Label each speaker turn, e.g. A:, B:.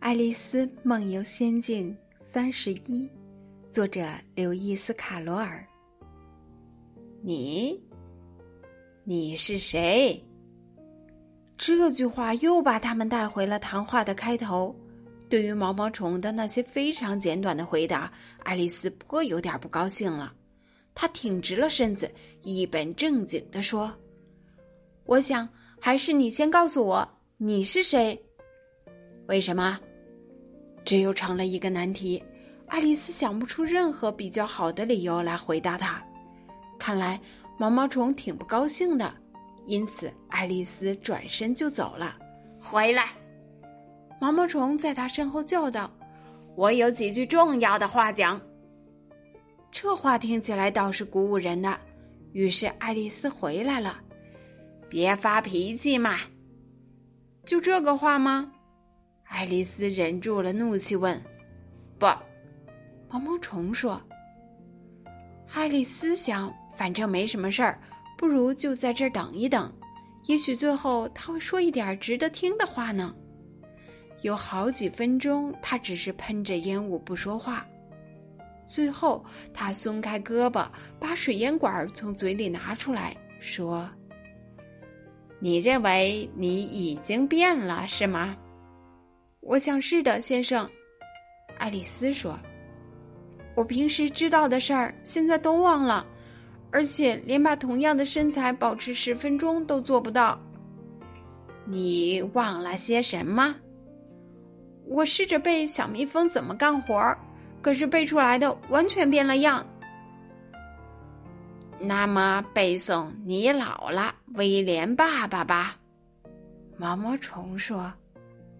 A: 爱丽丝梦游仙境三十一，作者刘易斯·卡罗尔。
B: 你，你是谁？
A: 这句话又把他们带回了谈话的开头。对于毛毛虫的那些非常简短的回答，爱丽丝颇有点不高兴了。她挺直了身子，一本正经地说：“我想还是你先告诉我你是谁。
B: 为什么？
A: 这又成了一个难题。爱丽丝想不出任何比较好的理由来回答他。看来毛毛虫挺不高兴的，因此爱丽丝转身就走了。
B: 回来。”
A: 毛毛虫在他身后叫道：“
B: 我有几句重要的话讲。”
A: 这话听起来倒是鼓舞人的。于是爱丽丝回来了。
B: 别发脾气嘛！
A: 就这个话吗？爱丽丝忍住了怒气问。
B: “不。”
A: 毛毛虫说。爱丽丝想，反正没什么事儿，不如就在这儿等一等，也许最后他会说一点值得听的话呢。有好几分钟，他只是喷着烟雾不说话。最后，他松开胳膊，把水烟管从嘴里拿出来说：“
B: 你认为你已经变了，是吗？”“
A: 我想是的，先生。”爱丽丝说。“我平时知道的事儿，现在都忘了，而且连把同样的身材保持十分钟都做不到。”“
B: 你忘了些什么？”
A: 我试着背小蜜蜂怎么干活儿，可是背出来的完全变了样。
B: 那么背诵你老了，威廉爸爸吧。
A: 毛毛虫说。